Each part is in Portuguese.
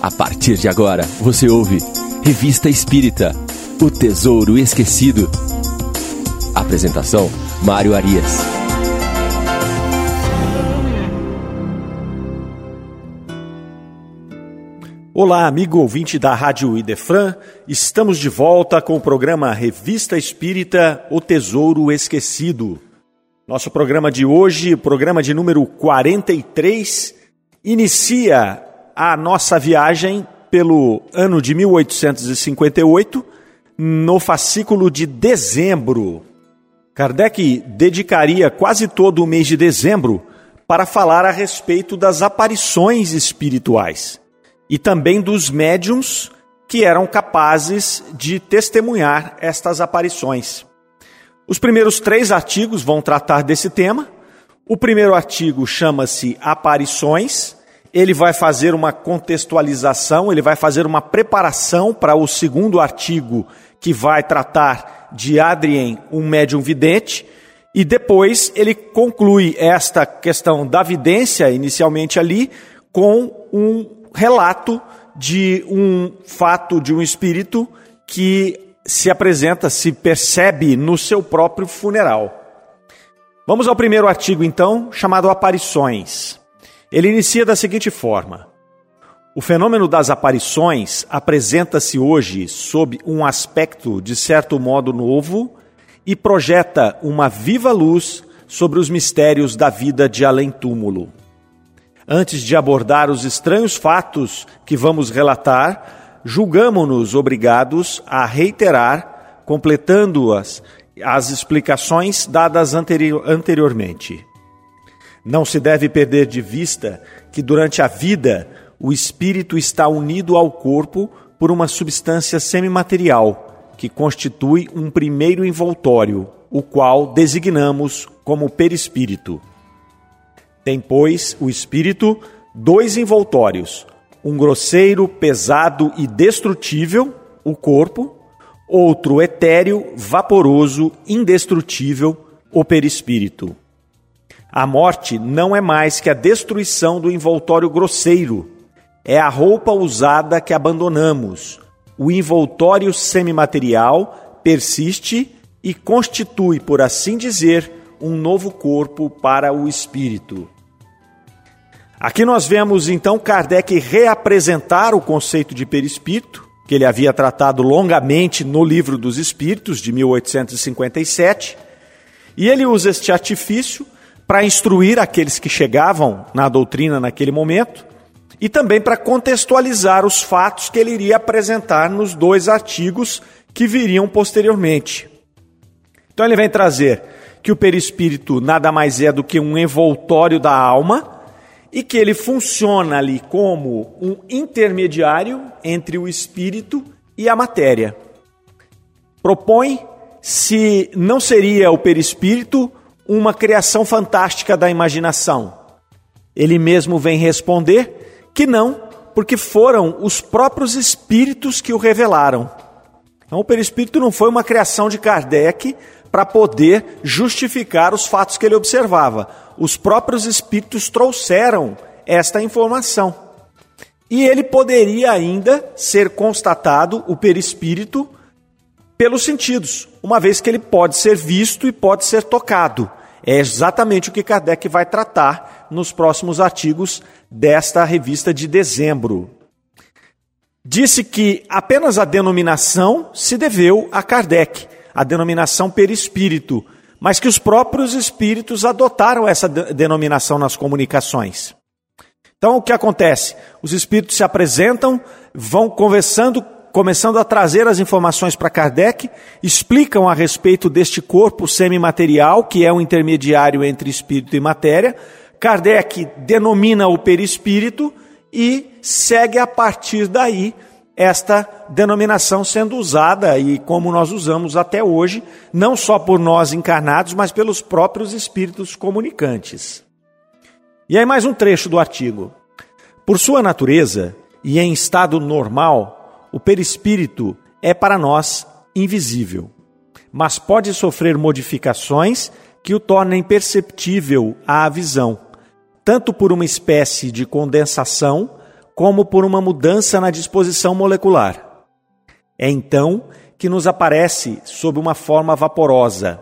A partir de agora, você ouve Revista Espírita O Tesouro Esquecido. Apresentação: Mário Arias. Olá, amigo ouvinte da Rádio Idefran. Estamos de volta com o programa Revista Espírita O Tesouro Esquecido. Nosso programa de hoje, programa de número 43, inicia a nossa viagem pelo ano de 1858, no fascículo de dezembro. Kardec dedicaria quase todo o mês de dezembro para falar a respeito das aparições espirituais e também dos médiums que eram capazes de testemunhar estas aparições. Os primeiros três artigos vão tratar desse tema. O primeiro artigo chama-se Aparições. Ele vai fazer uma contextualização, ele vai fazer uma preparação para o segundo artigo, que vai tratar de Adrien, um médium vidente. E depois ele conclui esta questão da vidência, inicialmente ali, com um relato de um fato de um espírito que se apresenta, se percebe no seu próprio funeral. Vamos ao primeiro artigo, então, chamado Aparições. Ele inicia da seguinte forma: O fenômeno das aparições apresenta-se hoje sob um aspecto de certo modo novo e projeta uma viva luz sobre os mistérios da vida de além-túmulo. Antes de abordar os estranhos fatos que vamos relatar, julgamo-nos obrigados a reiterar, completando-as, as explicações dadas anterior, anteriormente. Não se deve perder de vista que durante a vida o espírito está unido ao corpo por uma substância semimaterial, que constitui um primeiro envoltório, o qual designamos como perispírito. Tem, pois, o espírito dois envoltórios, um grosseiro, pesado e destrutível, o corpo, outro etéreo, vaporoso, indestrutível, o perispírito. A morte não é mais que a destruição do envoltório grosseiro, é a roupa usada que abandonamos. O envoltório semimaterial persiste e constitui, por assim dizer, um novo corpo para o espírito. Aqui nós vemos então Kardec reapresentar o conceito de perispírito, que ele havia tratado longamente no Livro dos Espíritos, de 1857, e ele usa este artifício para instruir aqueles que chegavam na doutrina naquele momento e também para contextualizar os fatos que ele iria apresentar nos dois artigos que viriam posteriormente. Então ele vem trazer que o perispírito nada mais é do que um envoltório da alma e que ele funciona ali como um intermediário entre o espírito e a matéria. Propõe se não seria o perispírito uma criação fantástica da imaginação. Ele mesmo vem responder que não, porque foram os próprios espíritos que o revelaram. Então, o perispírito não foi uma criação de Kardec para poder justificar os fatos que ele observava os próprios espíritos trouxeram esta informação. E ele poderia ainda ser constatado, o perispírito, pelos sentidos, uma vez que ele pode ser visto e pode ser tocado. É exatamente o que Kardec vai tratar nos próximos artigos desta revista de dezembro. Disse que apenas a denominação se deveu a Kardec, a denominação perispírito, mas que os próprios espíritos adotaram essa denominação nas comunicações. Então, o que acontece? Os espíritos se apresentam, vão conversando, começando a trazer as informações para Kardec, explicam a respeito deste corpo semimaterial, que é o um intermediário entre espírito e matéria. Kardec denomina o perispírito e segue a partir daí esta denominação sendo usada e como nós usamos até hoje, não só por nós encarnados, mas pelos próprios espíritos comunicantes. E aí mais um trecho do artigo. Por sua natureza e em estado normal, o perispírito é para nós invisível, mas pode sofrer modificações que o tornem perceptível à visão, tanto por uma espécie de condensação como por uma mudança na disposição molecular. É então que nos aparece sob uma forma vaporosa.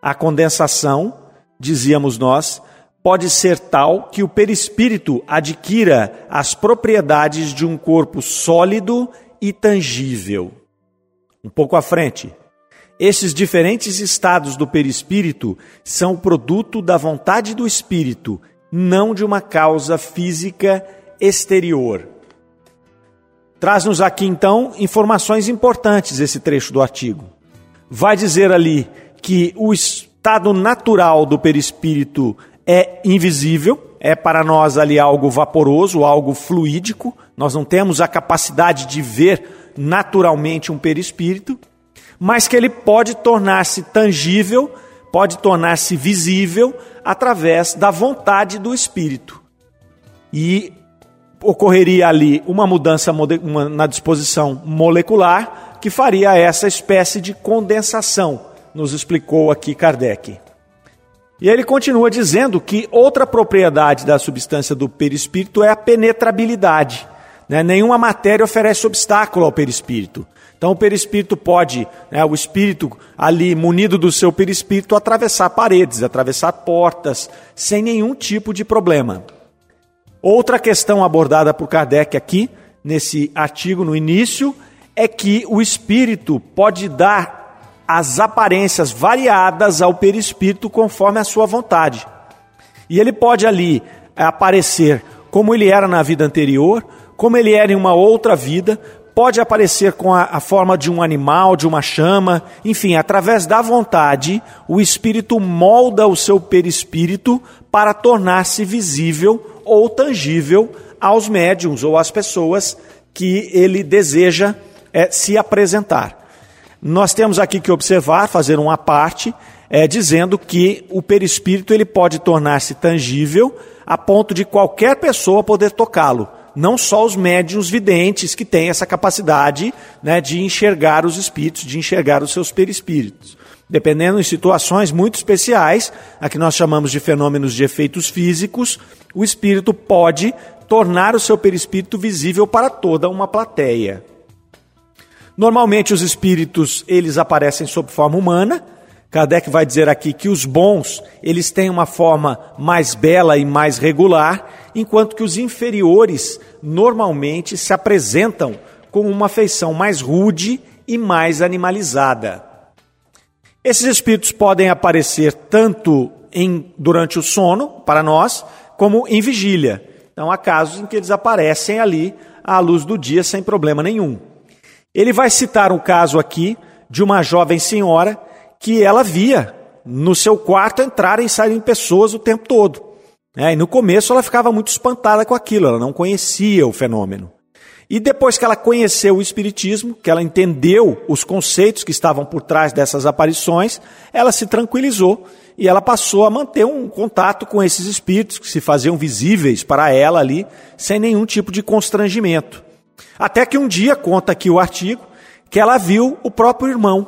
A condensação, dizíamos nós, pode ser tal que o perispírito adquira as propriedades de um corpo sólido e tangível. Um pouco à frente. Esses diferentes estados do perispírito são produto da vontade do espírito, não de uma causa física exterior. Traz-nos aqui então informações importantes esse trecho do artigo. Vai dizer ali que o estado natural do perispírito é invisível, é para nós ali algo vaporoso, algo fluídico, nós não temos a capacidade de ver naturalmente um perispírito, mas que ele pode tornar-se tangível, pode tornar-se visível através da vontade do espírito. E ocorreria ali uma mudança na disposição molecular que faria essa espécie de condensação, nos explicou aqui Kardec. E ele continua dizendo que outra propriedade da substância do perispírito é a penetrabilidade. Né? Nenhuma matéria oferece obstáculo ao perispírito. Então o perispírito pode, né, o espírito ali munido do seu perispírito, atravessar paredes, atravessar portas, sem nenhum tipo de problema. Outra questão abordada por Kardec aqui, nesse artigo no início, é que o espírito pode dar as aparências variadas ao perispírito conforme a sua vontade. E ele pode ali aparecer como ele era na vida anterior, como ele era em uma outra vida, pode aparecer com a, a, forma de um animal, de uma chama, enfim, através da vontade, o espírito molda o seu perispírito para tornar-se visível ou tangível aos médiums ou às pessoas que ele deseja é, se apresentar. Nós temos aqui que observar, fazer uma parte, é, dizendo que o perispírito ele pode tornar-se tangível a ponto de qualquer pessoa poder tocá-lo. Não só os médiums videntes que têm essa capacidade né, de enxergar os espíritos, de enxergar os seus perispíritos. Dependendo de situações muito especiais, a que nós chamamos de fenômenos de efeitos físicos, o espírito pode tornar o seu perispírito visível para toda uma plateia. Normalmente os espíritos, eles aparecem sob forma humana. Kardec vai dizer aqui que os bons, eles têm uma forma mais bela e mais regular, enquanto que os inferiores normalmente se apresentam com uma feição mais rude e mais animalizada. Esses espíritos podem aparecer tanto em, durante o sono, para nós, como em vigília. Então há casos em que eles aparecem ali à luz do dia sem problema nenhum. Ele vai citar um caso aqui de uma jovem senhora que ela via no seu quarto entrarem e saírem pessoas o tempo todo. É, e no começo ela ficava muito espantada com aquilo, ela não conhecia o fenômeno. E depois que ela conheceu o Espiritismo, que ela entendeu os conceitos que estavam por trás dessas aparições, ela se tranquilizou e ela passou a manter um contato com esses espíritos que se faziam visíveis para ela ali, sem nenhum tipo de constrangimento. Até que um dia, conta aqui o artigo, que ela viu o próprio irmão.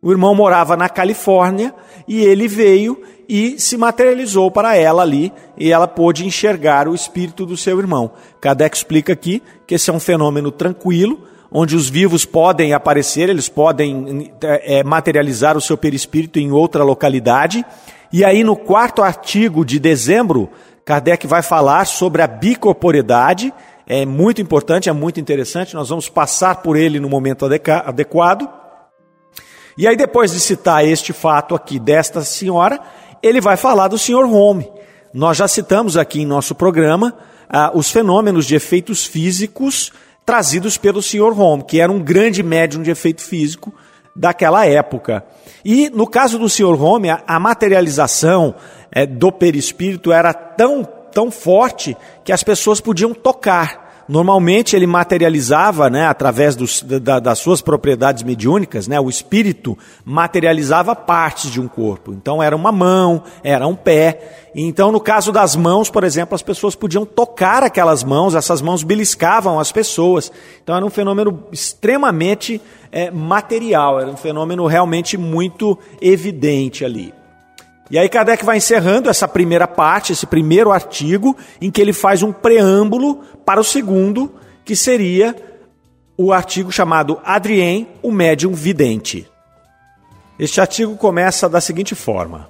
O irmão morava na Califórnia e ele veio e se materializou para ela ali e ela pôde enxergar o espírito do seu irmão. Kardec explica aqui que esse é um fenômeno tranquilo, onde os vivos podem aparecer, eles podem é, materializar o seu perispírito em outra localidade. E aí, no quarto artigo de dezembro, Kardec vai falar sobre a bicorporidade é muito importante, é muito interessante, nós vamos passar por ele no momento adequado. E aí, depois de citar este fato aqui desta senhora, ele vai falar do senhor Home. Nós já citamos aqui em nosso programa ah, os fenômenos de efeitos físicos trazidos pelo senhor Home, que era um grande médium de efeito físico daquela época. E no caso do senhor Home, a, a materialização é, do perispírito era tão tão forte que as pessoas podiam tocar. Normalmente ele materializava, né, através dos, da, das suas propriedades mediúnicas, né, o espírito materializava partes de um corpo. Então era uma mão, era um pé. Então no caso das mãos, por exemplo, as pessoas podiam tocar aquelas mãos, essas mãos beliscavam as pessoas. Então era um fenômeno extremamente é, material, era um fenômeno realmente muito evidente ali. E aí Kardec vai encerrando essa primeira parte, esse primeiro artigo, em que ele faz um preâmbulo para o segundo, que seria o artigo chamado Adrien, o médium vidente. Este artigo começa da seguinte forma: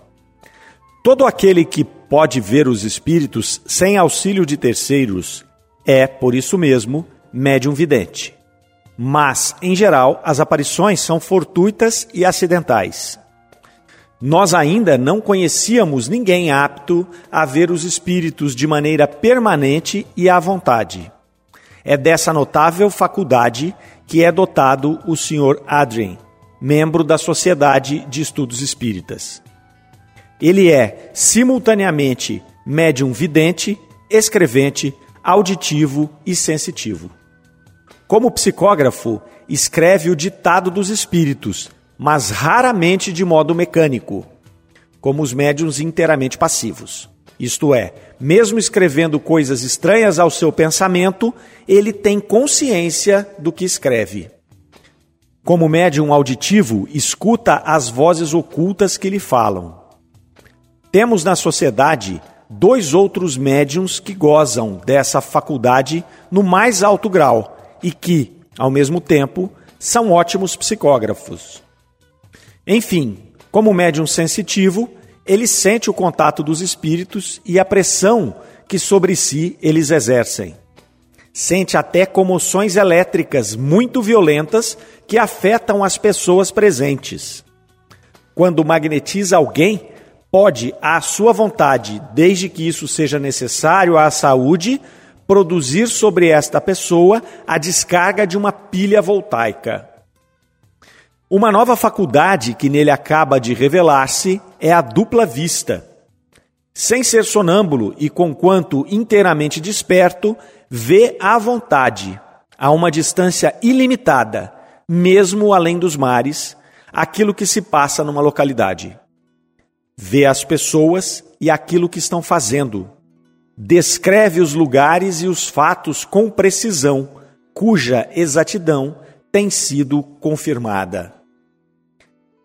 Todo aquele que pode ver os espíritos sem auxílio de terceiros é, por isso mesmo, médium vidente. Mas, em geral, as aparições são fortuitas e acidentais. Nós ainda não conhecíamos ninguém apto a ver os espíritos de maneira permanente e à vontade. É dessa notável faculdade que é dotado o Sr. Adrien, membro da Sociedade de Estudos Espíritas. Ele é, simultaneamente, médium vidente, escrevente, auditivo e sensitivo. Como psicógrafo, escreve o ditado dos espíritos, mas raramente de modo mecânico, como os médiums inteiramente passivos. Isto é, mesmo escrevendo coisas estranhas ao seu pensamento, ele tem consciência do que escreve. Como médium auditivo, escuta as vozes ocultas que lhe falam. Temos na sociedade dois outros médiums que gozam dessa faculdade no mais alto grau e que, ao mesmo tempo, são ótimos psicógrafos. Enfim, como médium sensitivo, ele sente o contato dos espíritos e a pressão que sobre si eles exercem. Sente até comoções elétricas muito violentas que afetam as pessoas presentes. Quando magnetiza alguém, pode, à sua vontade, desde que isso seja necessário à saúde, produzir sobre esta pessoa a descarga de uma pilha voltaica. Uma nova faculdade que nele acaba de revelar-se é a dupla vista. Sem ser sonâmbulo e conquanto inteiramente desperto, vê à vontade, a uma distância ilimitada, mesmo além dos mares, aquilo que se passa numa localidade. Vê as pessoas e aquilo que estão fazendo. Descreve os lugares e os fatos com precisão, cuja exatidão tem sido confirmada.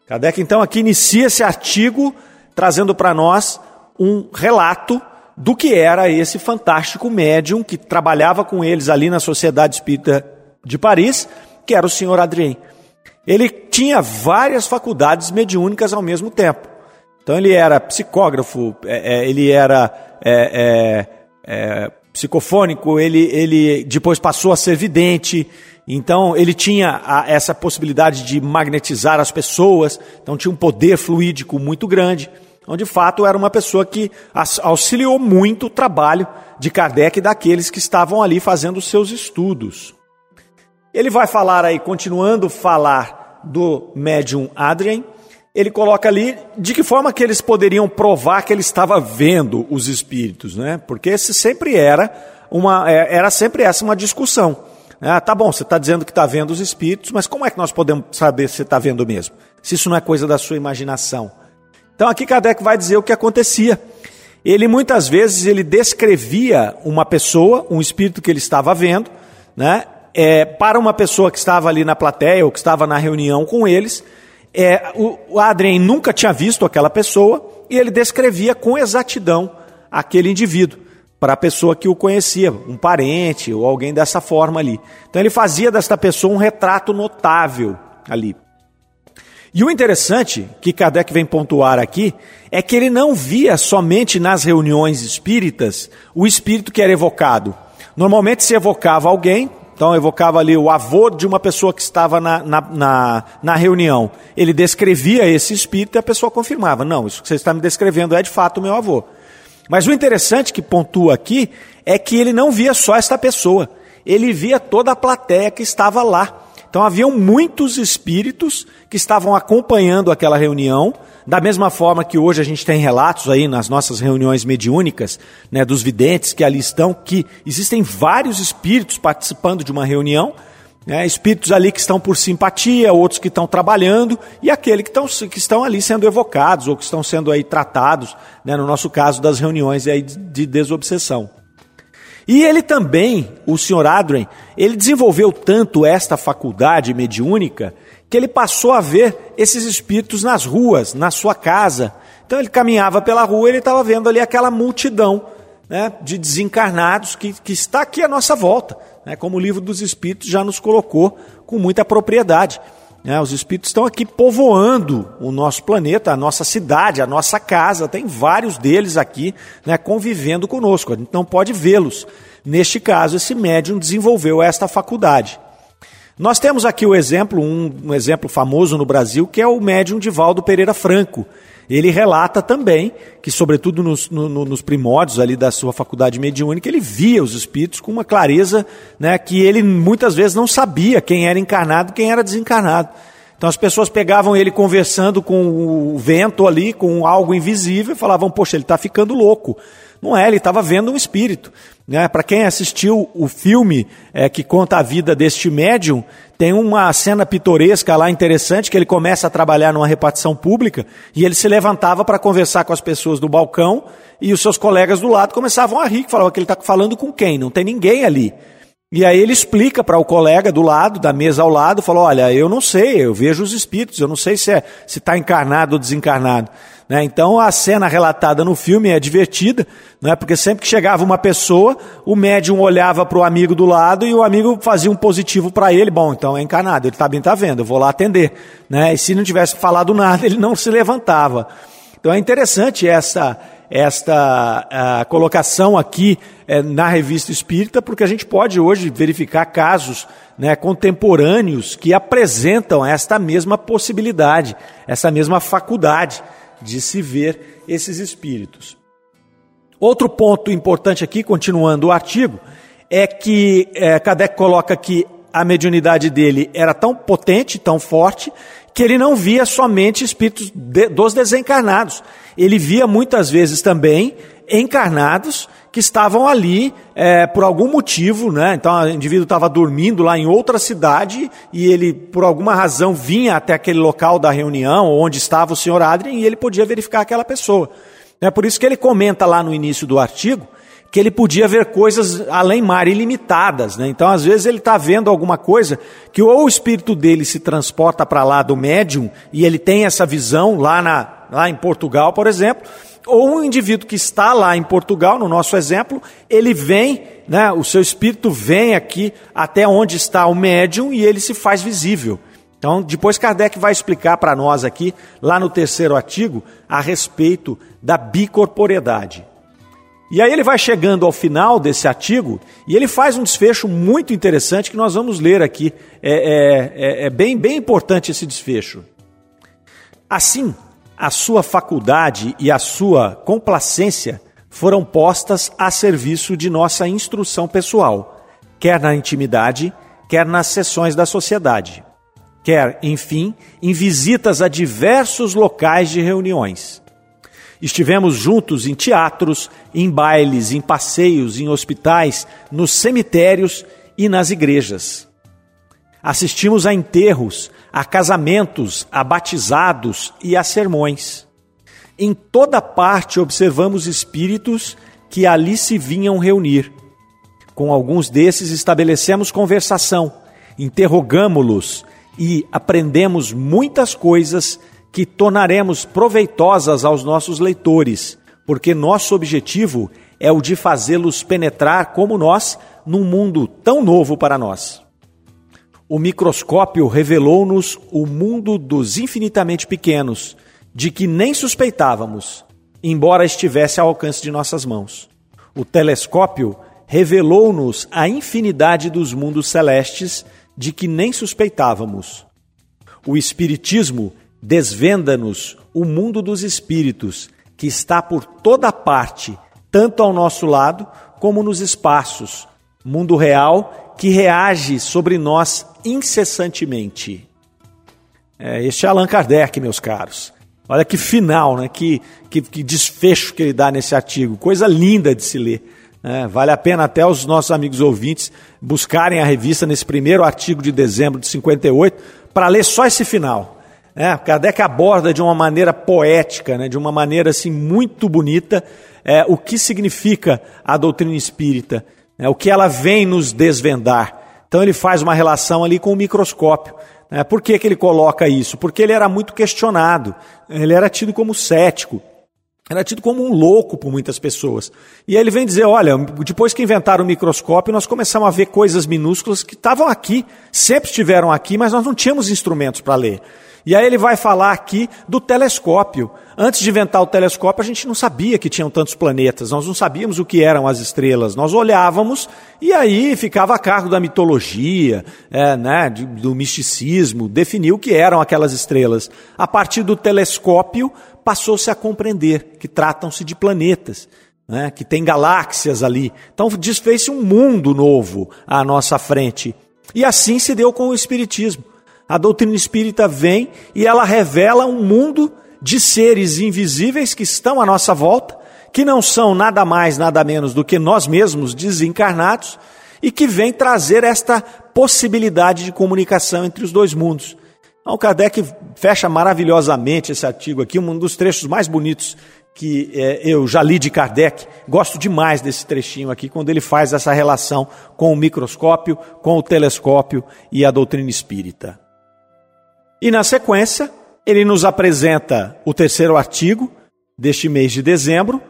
Kardec, então, aqui inicia esse artigo trazendo para nós um relato do que era esse fantástico médium que trabalhava com eles ali na Sociedade Espírita de Paris, que era o senhor Adrien. Ele tinha várias faculdades mediúnicas ao mesmo tempo. Então ele era psicógrafo, é, é, ele era é, é, é psicofônico, ele, ele depois passou a ser vidente, então ele tinha a, essa possibilidade de magnetizar as pessoas, então tinha um poder fluídico muito grande. Então, de fato, era uma pessoa que auxiliou muito o trabalho de Kardec e daqueles que estavam ali fazendo seus estudos. Ele vai falar aí, continuando falar do médium Adrien, ele coloca ali de que forma que eles poderiam provar que ele estava vendo os espíritos, né? Porque esse sempre era uma, é, era sempre essa uma discussão. Ah, tá bom, você está dizendo que está vendo os espíritos, mas como é que nós podemos saber se você está vendo mesmo? Se isso não é coisa da sua imaginação. Então aqui Kardec vai dizer o que acontecia. Ele muitas vezes ele descrevia uma pessoa, um espírito que ele estava vendo, né, é, para uma pessoa que estava ali na plateia ou que estava na reunião com eles. É, o, o Adrien nunca tinha visto aquela pessoa e ele descrevia com exatidão aquele indivíduo para a pessoa que o conhecia, um parente ou alguém dessa forma ali. Então ele fazia desta pessoa um retrato notável ali. E o interessante que Kardec vem pontuar aqui é que ele não via somente nas reuniões espíritas o espírito que era evocado. Normalmente se evocava alguém, então evocava ali o avô de uma pessoa que estava na, na, na, na reunião. Ele descrevia esse espírito e a pessoa confirmava: não, isso que você está me descrevendo é de fato o meu avô. Mas o interessante que pontua aqui é que ele não via só esta pessoa, ele via toda a plateia que estava lá. Então haviam muitos espíritos que estavam acompanhando aquela reunião, da mesma forma que hoje a gente tem relatos aí nas nossas reuniões mediúnicas, né, dos videntes que ali estão, que existem vários espíritos participando de uma reunião, né, espíritos ali que estão por simpatia, outros que estão trabalhando, e aqueles que estão, que estão ali sendo evocados ou que estão sendo aí tratados, né, no nosso caso das reuniões aí de desobsessão. E ele também, o senhor Adrien, ele desenvolveu tanto esta faculdade mediúnica que ele passou a ver esses espíritos nas ruas, na sua casa. Então ele caminhava pela rua, ele estava vendo ali aquela multidão né, de desencarnados que, que está aqui à nossa volta, né, como o livro dos Espíritos já nos colocou com muita propriedade. Né, os Espíritos estão aqui povoando o nosso planeta, a nossa cidade, a nossa casa, tem vários deles aqui né, convivendo conosco, a gente não pode vê-los. Neste caso, esse médium desenvolveu esta faculdade. Nós temos aqui o exemplo, um, um exemplo famoso no Brasil, que é o médium Divaldo Pereira Franco, ele relata também que, sobretudo nos, no, nos primórdios ali da sua faculdade mediúnica, ele via os espíritos com uma clareza né, que ele muitas vezes não sabia quem era encarnado quem era desencarnado. Então as pessoas pegavam ele conversando com o vento ali, com algo invisível, e falavam: Poxa, ele está ficando louco. Não é, ele estava vendo um espírito. Né? Para quem assistiu o filme é, que conta a vida deste médium, tem uma cena pitoresca lá interessante que ele começa a trabalhar numa repartição pública e ele se levantava para conversar com as pessoas do balcão e os seus colegas do lado começavam a rir, falavam que ele está falando com quem? Não tem ninguém ali. E aí ele explica para o colega do lado, da mesa ao lado, falou: Olha, eu não sei, eu vejo os espíritos, eu não sei se é, está encarnado ou desencarnado. Né? Então a cena relatada no filme é divertida, né? porque sempre que chegava uma pessoa, o médium olhava para o amigo do lado e o amigo fazia um positivo para ele. Bom, então é encarnado, ele está bem, está vendo, eu vou lá atender. Né? E se não tivesse falado nada, ele não se levantava. Então é interessante essa esta colocação aqui é, na revista Espírita, porque a gente pode hoje verificar casos né, contemporâneos que apresentam esta mesma possibilidade, essa mesma faculdade de se ver esses espíritos. Outro ponto importante aqui, continuando o artigo, é que é, Kardec coloca que a mediunidade dele era tão potente, tão forte, que ele não via somente espíritos de, dos desencarnados. Ele via muitas vezes também encarnados que estavam ali é, por algum motivo, né? Então o indivíduo estava dormindo lá em outra cidade e ele, por alguma razão, vinha até aquele local da reunião onde estava o senhor Adrien e ele podia verificar aquela pessoa. É por isso que ele comenta lá no início do artigo que ele podia ver coisas além mar, ilimitadas. Né? Então, às vezes, ele está vendo alguma coisa que ou o espírito dele se transporta para lá do médium e ele tem essa visão lá, na, lá em Portugal, por exemplo, ou um indivíduo que está lá em Portugal, no nosso exemplo, ele vem, né, o seu espírito vem aqui até onde está o médium e ele se faz visível. Então, depois Kardec vai explicar para nós aqui, lá no terceiro artigo, a respeito da bicorporeidade. E aí ele vai chegando ao final desse artigo e ele faz um desfecho muito interessante que nós vamos ler aqui. É, é, é, é bem, bem importante esse desfecho. Assim, a sua faculdade e a sua complacência foram postas a serviço de nossa instrução pessoal, quer na intimidade, quer nas sessões da sociedade, quer, enfim, em visitas a diversos locais de reuniões. Estivemos juntos em teatros, em bailes, em passeios, em hospitais, nos cemitérios e nas igrejas. Assistimos a enterros, a casamentos, a batizados e a sermões. Em toda parte observamos espíritos que ali se vinham reunir. Com alguns desses estabelecemos conversação, interrogamo-los e aprendemos muitas coisas que tornaremos proveitosas aos nossos leitores, porque nosso objetivo é o de fazê-los penetrar como nós num mundo tão novo para nós. O microscópio revelou-nos o mundo dos infinitamente pequenos, de que nem suspeitávamos, embora estivesse ao alcance de nossas mãos. O telescópio revelou-nos a infinidade dos mundos celestes, de que nem suspeitávamos. O Espiritismo desvenda-nos o mundo dos espíritos, que está por toda parte, tanto ao nosso lado como nos espaços, mundo real que reage sobre nós incessantemente. É, este é Allan Kardec, meus caros. Olha que final, né? que, que, que desfecho que ele dá nesse artigo. Coisa linda de se ler. É, vale a pena até os nossos amigos ouvintes buscarem a revista nesse primeiro artigo de dezembro de 58 para ler só esse final. É, Kardec aborda de uma maneira poética, né, de uma maneira assim muito bonita, é, o que significa a doutrina espírita né, o que ela vem nos desvendar. Então ele faz uma relação ali com o microscópio. Né? Por que, que ele coloca isso? Porque ele era muito questionado, ele era tido como cético. era tido como um louco por muitas pessoas. E aí ele vem dizer: olha, depois que inventaram o microscópio, nós começamos a ver coisas minúsculas que estavam aqui, sempre estiveram aqui, mas nós não tínhamos instrumentos para ler. E aí ele vai falar aqui do telescópio. Antes de inventar o telescópio, a gente não sabia que tinham tantos planetas, nós não sabíamos o que eram as estrelas. Nós olhávamos e aí ficava a cargo da mitologia, é, né, do misticismo, definir o que eram aquelas estrelas. A partir do telescópio, passou-se a compreender que tratam-se de planetas. Né, que tem galáxias ali. Então desfez-se um mundo novo à nossa frente. E assim se deu com o Espiritismo. A doutrina espírita vem e ela revela um mundo de seres invisíveis que estão à nossa volta, que não são nada mais, nada menos do que nós mesmos desencarnados e que vem trazer esta possibilidade de comunicação entre os dois mundos. Então, Kardec fecha maravilhosamente esse artigo aqui, um dos trechos mais bonitos que é, eu já li de Kardec. Gosto demais desse trechinho aqui, quando ele faz essa relação com o microscópio, com o telescópio e a doutrina espírita. E na sequência, ele nos apresenta o terceiro artigo deste mês de dezembro,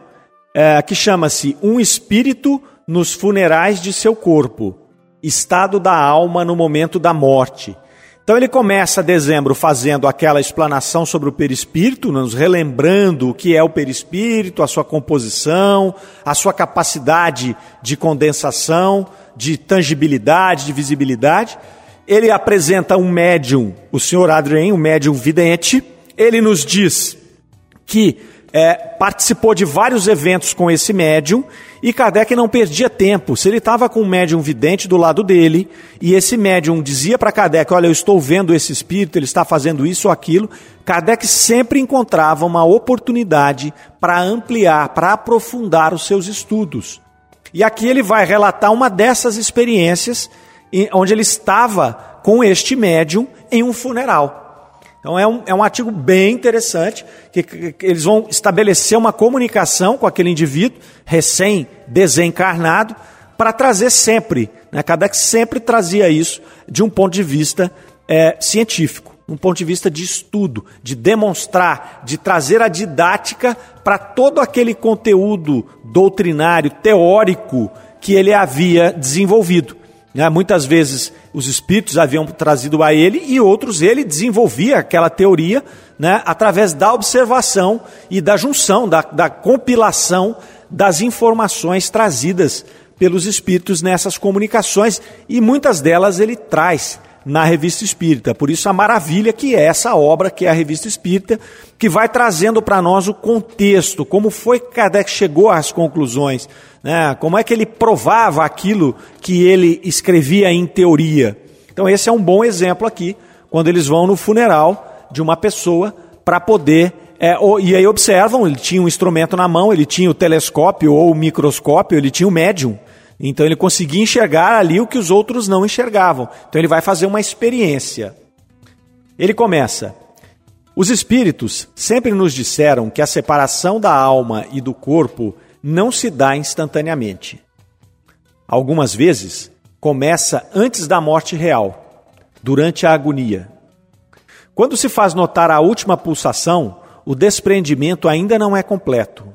é, que chama-se Um Espírito nos Funerais de Seu Corpo Estado da Alma no Momento da Morte. Então ele começa dezembro fazendo aquela explanação sobre o perispírito, nos relembrando o que é o perispírito, a sua composição, a sua capacidade de condensação, de tangibilidade, de visibilidade. Ele apresenta um médium, o senhor Adrien, um médium vidente. Ele nos diz que é, participou de vários eventos com esse médium e Kardec não perdia tempo. Se ele estava com um médium vidente do lado dele e esse médium dizia para Kardec: Olha, eu estou vendo esse espírito, ele está fazendo isso ou aquilo, Kardec sempre encontrava uma oportunidade para ampliar, para aprofundar os seus estudos. E aqui ele vai relatar uma dessas experiências onde ele estava com este médium em um funeral. Então é um, é um artigo bem interessante, que, que, que eles vão estabelecer uma comunicação com aquele indivíduo recém-desencarnado, para trazer sempre, né? Kardec sempre trazia isso de um ponto de vista é, científico, um ponto de vista de estudo, de demonstrar, de trazer a didática para todo aquele conteúdo doutrinário, teórico que ele havia desenvolvido. Né? Muitas vezes os espíritos haviam trazido a ele e outros ele desenvolvia aquela teoria né, através da observação e da junção, da, da compilação das informações trazidas pelos espíritos nessas comunicações e muitas delas ele traz na Revista Espírita. Por isso a maravilha que é essa obra, que é a Revista Espírita, que vai trazendo para nós o contexto, como foi que Kardec chegou às conclusões, né? como é que ele provava aquilo que ele escrevia em teoria. Então esse é um bom exemplo aqui, quando eles vão no funeral de uma pessoa para poder é, e aí observam, ele tinha um instrumento na mão, ele tinha o telescópio ou o microscópio, ele tinha o médium. Então ele conseguia enxergar ali o que os outros não enxergavam. Então ele vai fazer uma experiência. Ele começa: Os espíritos sempre nos disseram que a separação da alma e do corpo não se dá instantaneamente. Algumas vezes começa antes da morte real, durante a agonia. Quando se faz notar a última pulsação, o desprendimento ainda não é completo.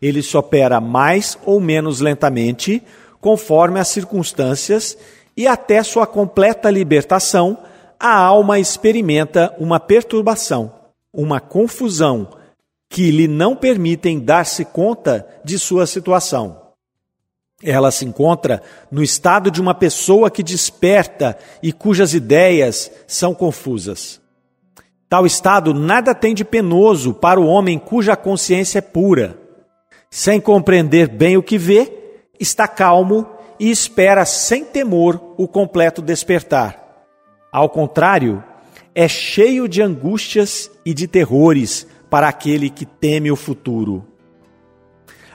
Ele se opera mais ou menos lentamente conforme as circunstâncias, e até sua completa libertação, a alma experimenta uma perturbação, uma confusão, que lhe não permitem dar-se conta de sua situação. Ela se encontra no estado de uma pessoa que desperta e cujas ideias são confusas. Tal estado nada tem de penoso para o homem cuja consciência é pura. Sem compreender bem o que vê, está calmo e espera sem temor o completo despertar. Ao contrário, é cheio de angústias e de terrores para aquele que teme o futuro.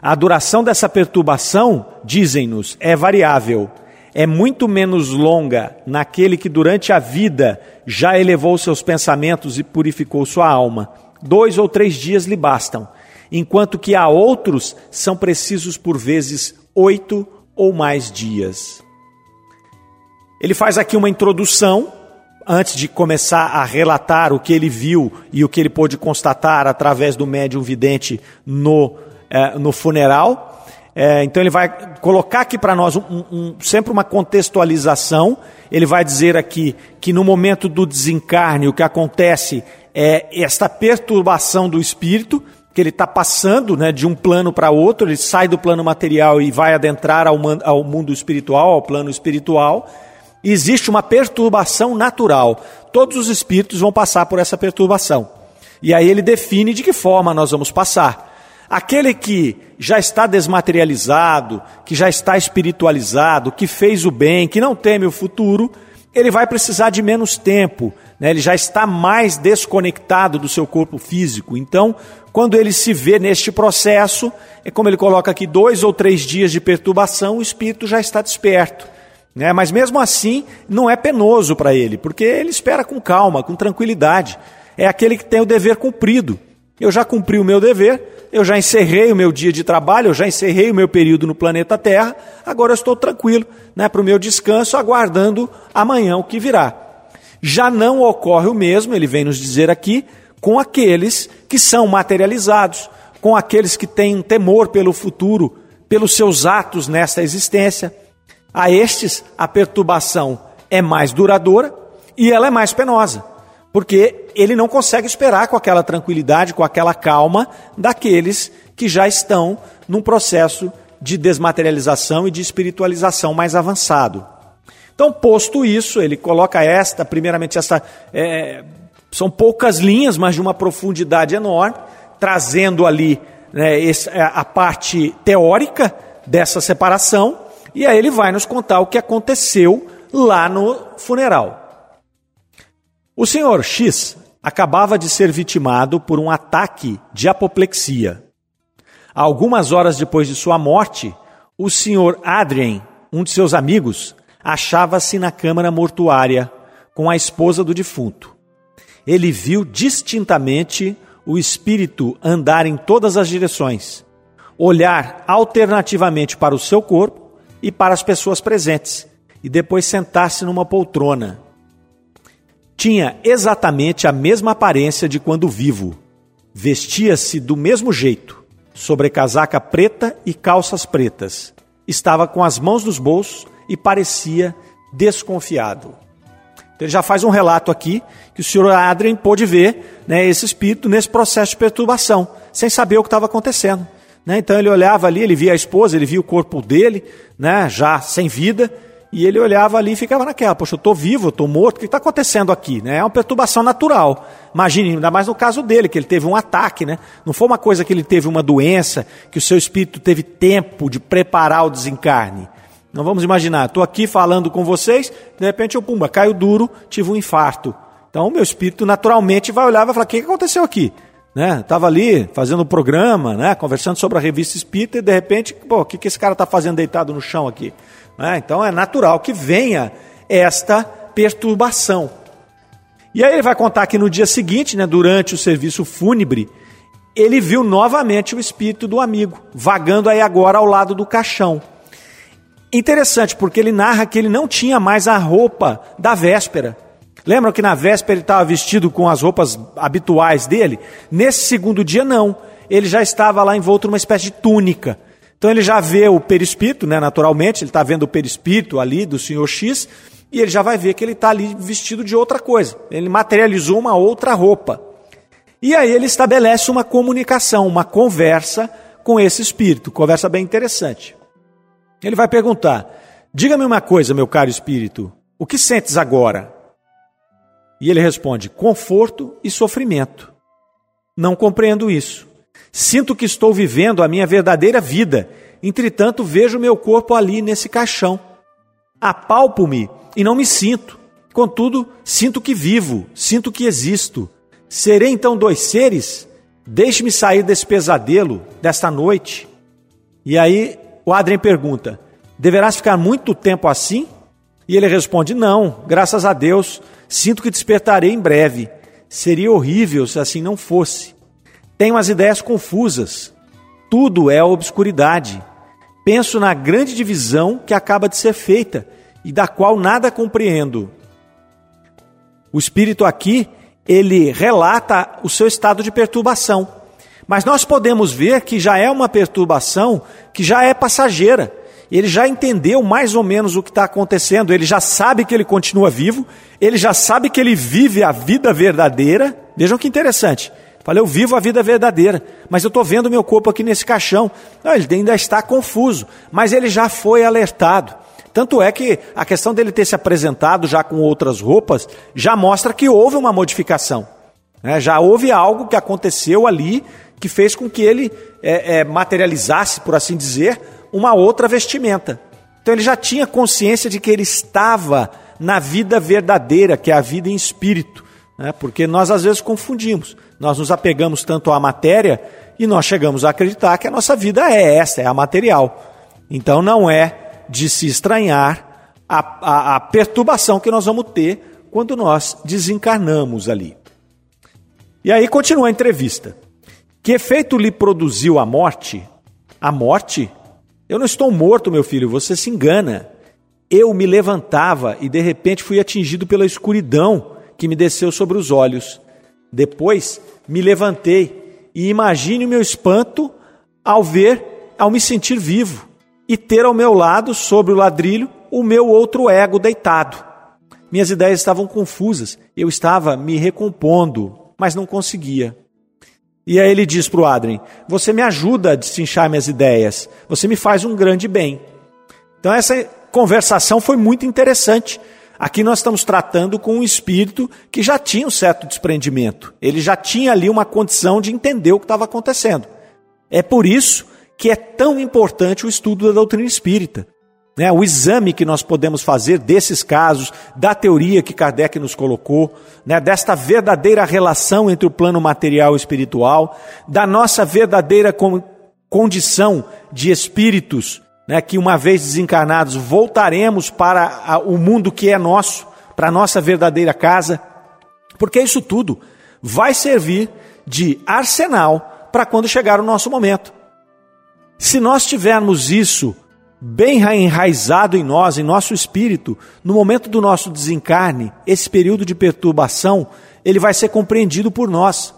A duração dessa perturbação, dizem-nos, é variável. É muito menos longa naquele que durante a vida já elevou seus pensamentos e purificou sua alma. Dois ou três dias lhe bastam, enquanto que a outros são precisos por vezes oito ou mais dias. Ele faz aqui uma introdução antes de começar a relatar o que ele viu e o que ele pôde constatar através do médium vidente no, é, no funeral. É, então ele vai colocar aqui para nós um, um, sempre uma contextualização. Ele vai dizer aqui que no momento do desencarne o que acontece é esta perturbação do espírito, que ele está passando né, de um plano para outro, ele sai do plano material e vai adentrar ao, ao mundo espiritual, ao plano espiritual. Existe uma perturbação natural. Todos os espíritos vão passar por essa perturbação. E aí ele define de que forma nós vamos passar. Aquele que já está desmaterializado, que já está espiritualizado, que fez o bem, que não teme o futuro, ele vai precisar de menos tempo, né? ele já está mais desconectado do seu corpo físico. Então, quando ele se vê neste processo, é como ele coloca aqui, dois ou três dias de perturbação, o espírito já está desperto. Né? Mas mesmo assim, não é penoso para ele, porque ele espera com calma, com tranquilidade. É aquele que tem o dever cumprido. Eu já cumpri o meu dever, eu já encerrei o meu dia de trabalho, eu já encerrei o meu período no planeta Terra, agora eu estou tranquilo né, para o meu descanso, aguardando amanhã o que virá. Já não ocorre o mesmo, ele vem nos dizer aqui, com aqueles que são materializados, com aqueles que têm um temor pelo futuro, pelos seus atos nesta existência. A estes, a perturbação é mais duradoura e ela é mais penosa porque ele não consegue esperar com aquela tranquilidade, com aquela calma daqueles que já estão num processo de desmaterialização e de espiritualização mais avançado. Então, posto isso, ele coloca esta, primeiramente, esta. É, são poucas linhas, mas de uma profundidade enorme, trazendo ali né, a parte teórica dessa separação, e aí ele vai nos contar o que aconteceu lá no funeral. O senhor X acabava de ser vitimado por um ataque de apoplexia. Algumas horas depois de sua morte, o senhor Adrien, um de seus amigos, achava-se na câmara mortuária com a esposa do defunto. Ele viu distintamente o espírito andar em todas as direções, olhar alternativamente para o seu corpo e para as pessoas presentes, e depois sentar-se numa poltrona tinha exatamente a mesma aparência de quando vivo. Vestia-se do mesmo jeito, sobrecasaca preta e calças pretas. Estava com as mãos nos bolsos e parecia desconfiado. Então, ele já faz um relato aqui que o senhor Adrien pôde ver né, esse espírito nesse processo de perturbação, sem saber o que estava acontecendo. Né? Então ele olhava ali, ele via a esposa, ele via o corpo dele, né, já sem vida, e ele olhava ali e ficava naquela, poxa, eu estou vivo, eu estou morto, o que está acontecendo aqui? Né? É uma perturbação natural. Imagine, ainda mais no caso dele, que ele teve um ataque, né? Não foi uma coisa que ele teve uma doença, que o seu espírito teve tempo de preparar o desencarne. Não vamos imaginar, estou aqui falando com vocês, de repente eu, pumba, caio duro, tive um infarto. Então o meu espírito naturalmente vai olhar e vai falar, o que aconteceu aqui? Né? Estava ali fazendo o programa, né? conversando sobre a revista Espírita e de repente, pô, o que, que esse cara está fazendo deitado no chão aqui? Né? Então é natural que venha esta perturbação. E aí ele vai contar que no dia seguinte, né, durante o serviço fúnebre, ele viu novamente o espírito do amigo, vagando aí agora ao lado do caixão. Interessante, porque ele narra que ele não tinha mais a roupa da véspera. Lembram que na véspera ele estava vestido com as roupas habituais dele? Nesse segundo dia, não. Ele já estava lá envolto numa espécie de túnica. Então ele já vê o perispírito, né, naturalmente, ele está vendo o perispírito ali do senhor X, e ele já vai ver que ele está ali vestido de outra coisa. Ele materializou uma outra roupa. E aí ele estabelece uma comunicação, uma conversa com esse espírito, conversa bem interessante. Ele vai perguntar: Diga-me uma coisa, meu caro espírito, o que sentes agora? E ele responde: conforto e sofrimento. Não compreendo isso. Sinto que estou vivendo a minha verdadeira vida, entretanto vejo meu corpo ali nesse caixão. Apalpo-me e não me sinto. Contudo, sinto que vivo, sinto que existo. Serei então dois seres? Deixe-me sair desse pesadelo, desta noite. E aí o Adrien pergunta: Deverás ficar muito tempo assim? E ele responde: Não, graças a Deus, sinto que despertarei em breve. Seria horrível se assim não fosse. Tenho as ideias confusas. Tudo é obscuridade. Penso na grande divisão que acaba de ser feita e da qual nada compreendo. O espírito aqui, ele relata o seu estado de perturbação. Mas nós podemos ver que já é uma perturbação que já é passageira. Ele já entendeu mais ou menos o que está acontecendo, ele já sabe que ele continua vivo, ele já sabe que ele vive a vida verdadeira. Vejam que interessante. Falei, eu vivo a vida verdadeira, mas eu estou vendo meu corpo aqui nesse caixão. Não, ele ainda está confuso, mas ele já foi alertado. Tanto é que a questão dele ter se apresentado já com outras roupas já mostra que houve uma modificação. Né? Já houve algo que aconteceu ali que fez com que ele é, é, materializasse, por assim dizer, uma outra vestimenta. Então ele já tinha consciência de que ele estava na vida verdadeira, que é a vida em espírito. Né? Porque nós às vezes confundimos. Nós nos apegamos tanto à matéria e nós chegamos a acreditar que a nossa vida é essa, é a material. Então não é de se estranhar a, a, a perturbação que nós vamos ter quando nós desencarnamos ali. E aí continua a entrevista. Que efeito lhe produziu a morte? A morte? Eu não estou morto, meu filho, você se engana. Eu me levantava e de repente fui atingido pela escuridão que me desceu sobre os olhos. Depois me levantei e imagine o meu espanto ao ver, ao me sentir vivo e ter ao meu lado, sobre o ladrilho, o meu outro ego deitado. Minhas ideias estavam confusas, eu estava me recompondo, mas não conseguia. E aí ele diz para o Adrien: Você me ajuda a destinchar minhas ideias, você me faz um grande bem. Então, essa conversação foi muito interessante. Aqui nós estamos tratando com um espírito que já tinha um certo desprendimento, ele já tinha ali uma condição de entender o que estava acontecendo. É por isso que é tão importante o estudo da doutrina espírita. Né, o exame que nós podemos fazer desses casos, da teoria que Kardec nos colocou, né, desta verdadeira relação entre o plano material e espiritual, da nossa verdadeira condição de espíritos, né, que uma vez desencarnados voltaremos para a, o mundo que é nosso, para a nossa verdadeira casa, porque isso tudo vai servir de arsenal para quando chegar o nosso momento. Se nós tivermos isso bem enraizado em nós, em nosso espírito, no momento do nosso desencarne, esse período de perturbação, ele vai ser compreendido por nós.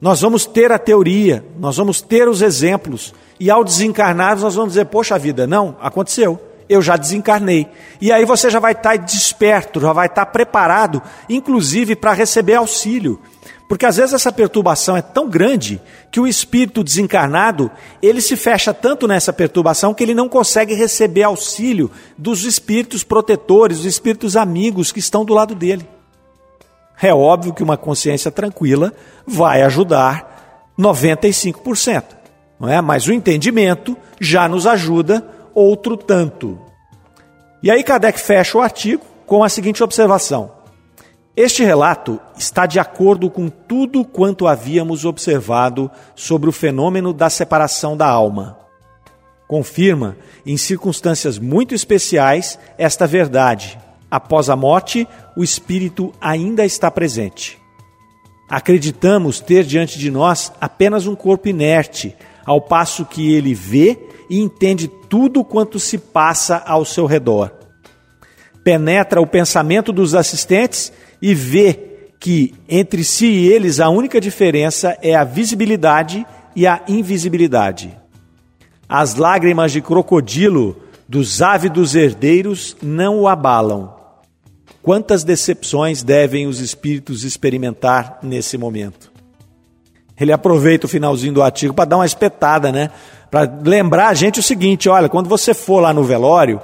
Nós vamos ter a teoria, nós vamos ter os exemplos, e ao desencarnar, nós vamos dizer: Poxa vida, não, aconteceu, eu já desencarnei. E aí você já vai estar desperto, já vai estar preparado, inclusive para receber auxílio. Porque às vezes essa perturbação é tão grande que o espírito desencarnado, ele se fecha tanto nessa perturbação que ele não consegue receber auxílio dos espíritos protetores, dos espíritos amigos que estão do lado dele. É óbvio que uma consciência tranquila vai ajudar 95%, não é? Mas o entendimento já nos ajuda outro tanto. E aí Kardec fecha o artigo com a seguinte observação: este relato está de acordo com tudo quanto havíamos observado sobre o fenômeno da separação da alma. Confirma, em circunstâncias muito especiais, esta verdade. Após a morte, o espírito ainda está presente. Acreditamos ter diante de nós apenas um corpo inerte, ao passo que ele vê e entende tudo quanto se passa ao seu redor. Penetra o pensamento dos assistentes e vê que entre si e eles a única diferença é a visibilidade e a invisibilidade. As lágrimas de crocodilo dos ávidos herdeiros não o abalam. Quantas decepções devem os espíritos experimentar nesse momento? Ele aproveita o finalzinho do artigo para dar uma espetada, né? Para lembrar a gente o seguinte: olha, quando você for lá no velório,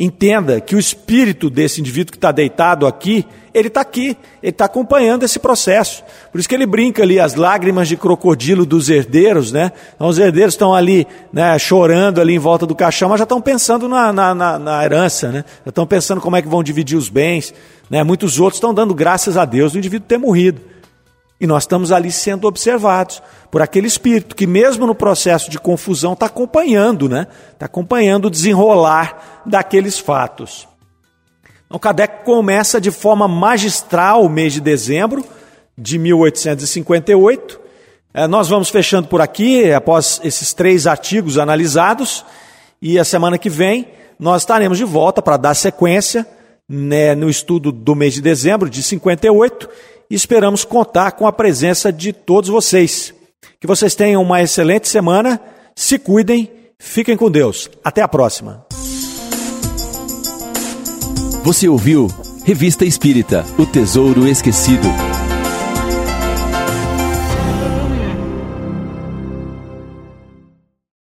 entenda que o espírito desse indivíduo que está deitado aqui, ele está aqui, ele está acompanhando esse processo. Por isso que ele brinca ali as lágrimas de crocodilo dos herdeiros, né? Então, os herdeiros estão ali, né, chorando ali em volta do caixão, mas já estão pensando na, na, na, na herança, né? Já estão pensando como é que vão dividir os bens, né? Muitos outros estão dando graças a Deus do indivíduo ter morrido. E nós estamos ali sendo observados por aquele espírito que, mesmo no processo de confusão, está acompanhando, né? Está acompanhando o desenrolar daqueles fatos. Então, Kardec começa de forma magistral o mês de dezembro de 1858. É, nós vamos fechando por aqui, após esses três artigos analisados, e a semana que vem nós estaremos de volta para dar sequência né, no estudo do mês de dezembro de 58 e esperamos contar com a presença de todos vocês. Que vocês tenham uma excelente semana, se cuidem, fiquem com Deus. Até a próxima. Você ouviu Revista Espírita O Tesouro Esquecido.